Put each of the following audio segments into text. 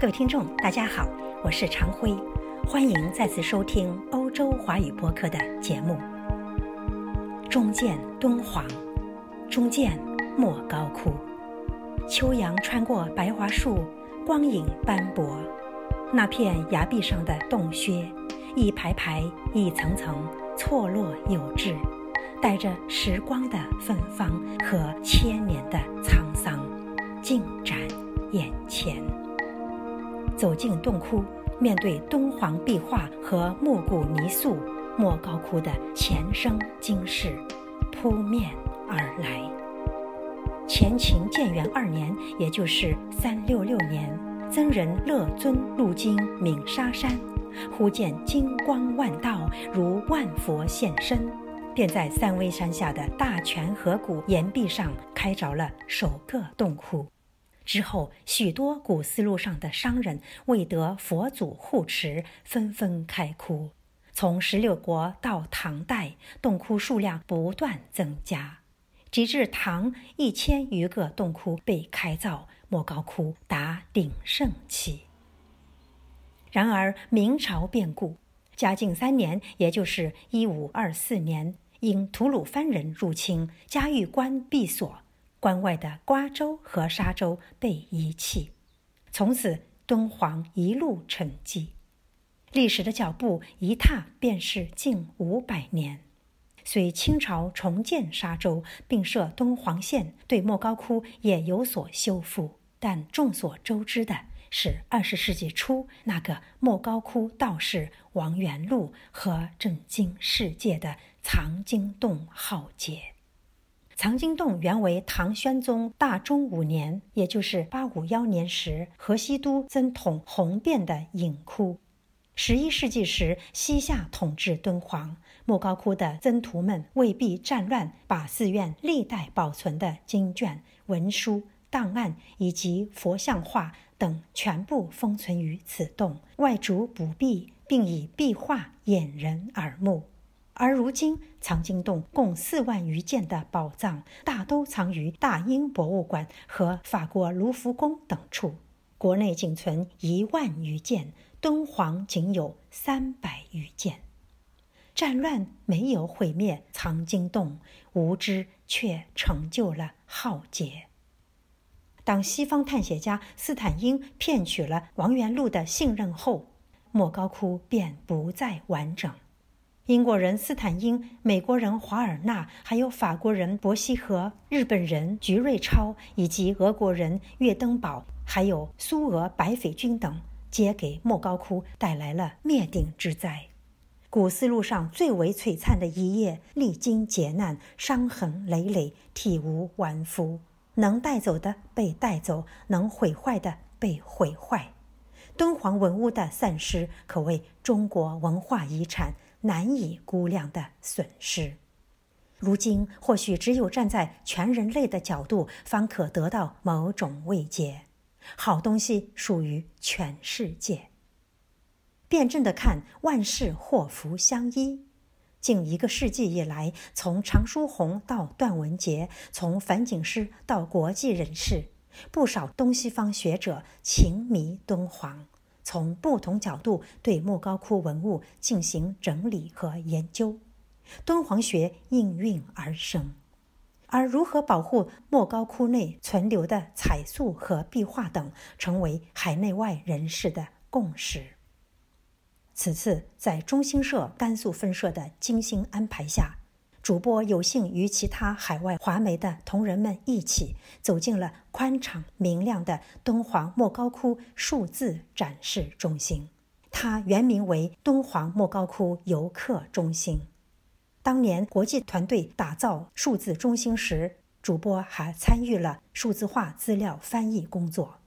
各位听众，大家好，我是常辉，欢迎再次收听欧洲华语播客的节目。中见敦煌，中见莫高窟，秋阳穿过白桦树，光影斑驳。那片崖壁上的洞穴，一排排、一层层，错落有致，带着时光的芬芳和千年的沧桑，尽展眼前。走进洞窟，面对敦煌壁画和木骨泥塑，莫高窟的前生今世扑面而来。前秦建元二年，也就是三六六年，僧人乐尊入经鸣沙山，忽见金光万道，如万佛现身，便在三危山下的大泉河谷岩壁上开凿了首个洞窟。之后，许多古丝路上的商人为得佛祖护持，纷纷开窟。从十六国到唐代，洞窟数量不断增加，直至唐一千余个洞窟被开造，莫高窟达鼎盛期。然而，明朝变故，嘉靖三年，也就是一五二四年，因吐鲁番人入侵，嘉峪关闭锁。关外的瓜州和沙州被遗弃，从此敦煌一路沉寂。历史的脚步一踏便是近五百年。虽清朝重建沙州并设敦煌县，对莫高窟也有所修复，但众所周知的是，二十世纪初那个莫高窟道士王元禄和震惊世界的藏经洞浩劫。藏经洞原为唐宣宗大中五年，也就是八五幺年时，河西都曾统红遍的隐窟。十一世纪时，西夏统治敦煌，莫高窟的僧徒们为避战乱，把寺院历代保存的经卷、文书、档案以及佛像画等全部封存于此洞，外逐补壁，并以壁画掩人耳目。而如今，藏经洞共四万余件的宝藏，大都藏于大英博物馆和法国卢浮宫等处。国内仅存一万余件，敦煌仅有三百余件。战乱没有毁灭藏经洞，无知却成就了浩劫。当西方探险家斯坦因骗取了王元禄的信任后，莫高窟便不再完整。英国人斯坦因、美国人华尔纳，还有法国人伯希和、日本人菊瑞超，以及俄国人岳登堡，还有苏俄白匪军等，皆给莫高窟带来了灭顶之灾。古丝路上最为璀璨的一页，历经劫难，伤痕累累，体无完肤。能带走的被带走，能毁坏的被毁坏。敦煌文物的散失，可谓中国文化遗产。难以估量的损失，如今或许只有站在全人类的角度，方可得到某种慰藉。好东西属于全世界。辩证的看，万事祸福相依。近一个世纪以来，从常书鸿到段文杰，从樊锦诗到国际人士，不少东西方学者情迷敦煌。从不同角度对莫高窟文物进行整理和研究，敦煌学应运而生。而如何保护莫高窟内存留的彩塑和壁画等，成为海内外人士的共识。此次在中新社甘肃分社的精心安排下。主播有幸与其他海外华媒的同仁们一起走进了宽敞明亮的敦煌莫高窟数字展示中心，它原名为敦煌莫高窟游客中心。当年国际团队打造数字中心时，主播还参与了数字化资料翻译工作。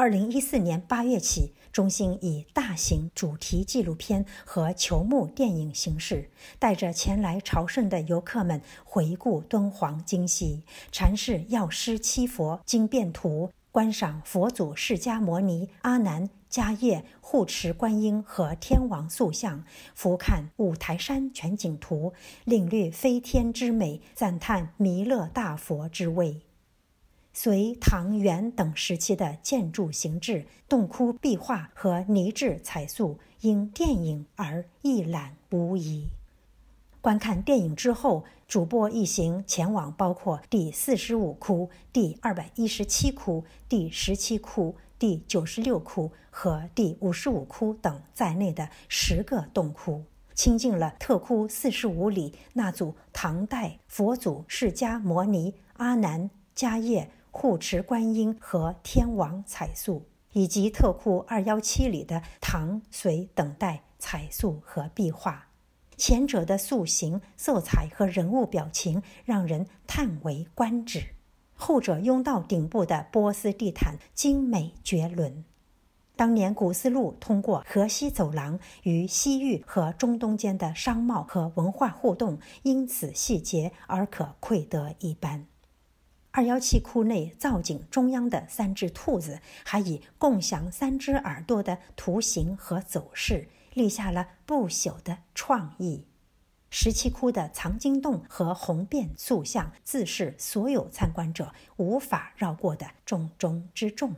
二零一四年八月起。中心以大型主题纪录片和球幕电影形式，带着前来朝圣的游客们回顾敦煌经 histori 阐释药师七佛经变图，观赏佛祖释迦牟尼、阿难、迦叶护持观音和天王塑像，俯瞰五台山全景图，领略飞天之美，赞叹弥勒大佛之威。隋唐元等时期的建筑形制、洞窟壁画和泥质彩塑，因电影而一览无遗。观看电影之后，主播一行前往包括第四十五窟、第二百一十七窟、第十七窟、第九十六窟和第五十五窟等在内的十个洞窟，亲近了特窟四十五里那组唐代佛祖释迦摩尼、阿难、迦叶。护持观音和天王彩塑，以及特库二幺七里的唐、隋等代彩塑和壁画，前者的塑形、色彩和人物表情让人叹为观止；后者拥到顶部的波斯地毯精美绝伦。当年古丝路通过河西走廊与西域和中东间的商贸和文化互动，因此细节而可窥得一斑。二幺七窟内造景中央的三只兔子，还以共享三只耳朵的图形和走势，立下了不朽的创意。十七窟的藏经洞和红遍塑像，自是所有参观者无法绕过的重中之重。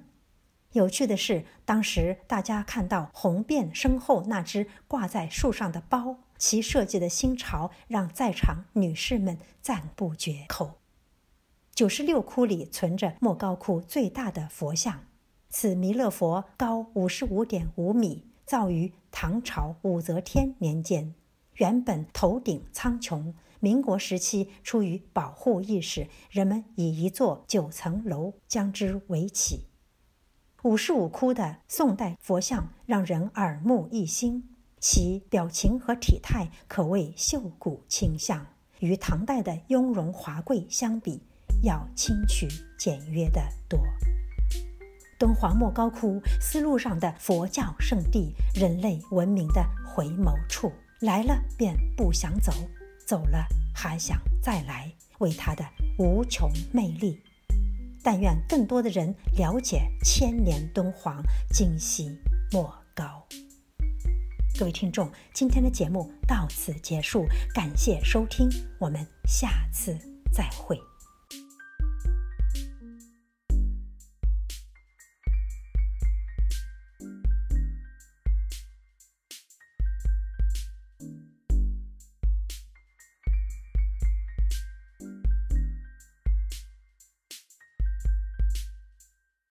有趣的是，当时大家看到红遍身后那只挂在树上的包，其设计的新潮，让在场女士们赞不绝口。九十六窟里存着莫高窟最大的佛像，此弥勒佛高五十五点五米，造于唐朝武则天年间。原本头顶苍穹，民国时期出于保护意识，人们以一座九层楼将之围起。五十五窟的宋代佛像让人耳目一新，其表情和体态可谓秀骨清香，与唐代的雍容华贵相比。要清曲简约的多。敦煌莫高窟，丝路上的佛教圣地，人类文明的回眸处。来了便不想走，走了还想再来，为它的无穷魅力。但愿更多的人了解千年敦煌，今昔莫高。各位听众，今天的节目到此结束，感谢收听，我们下次再会。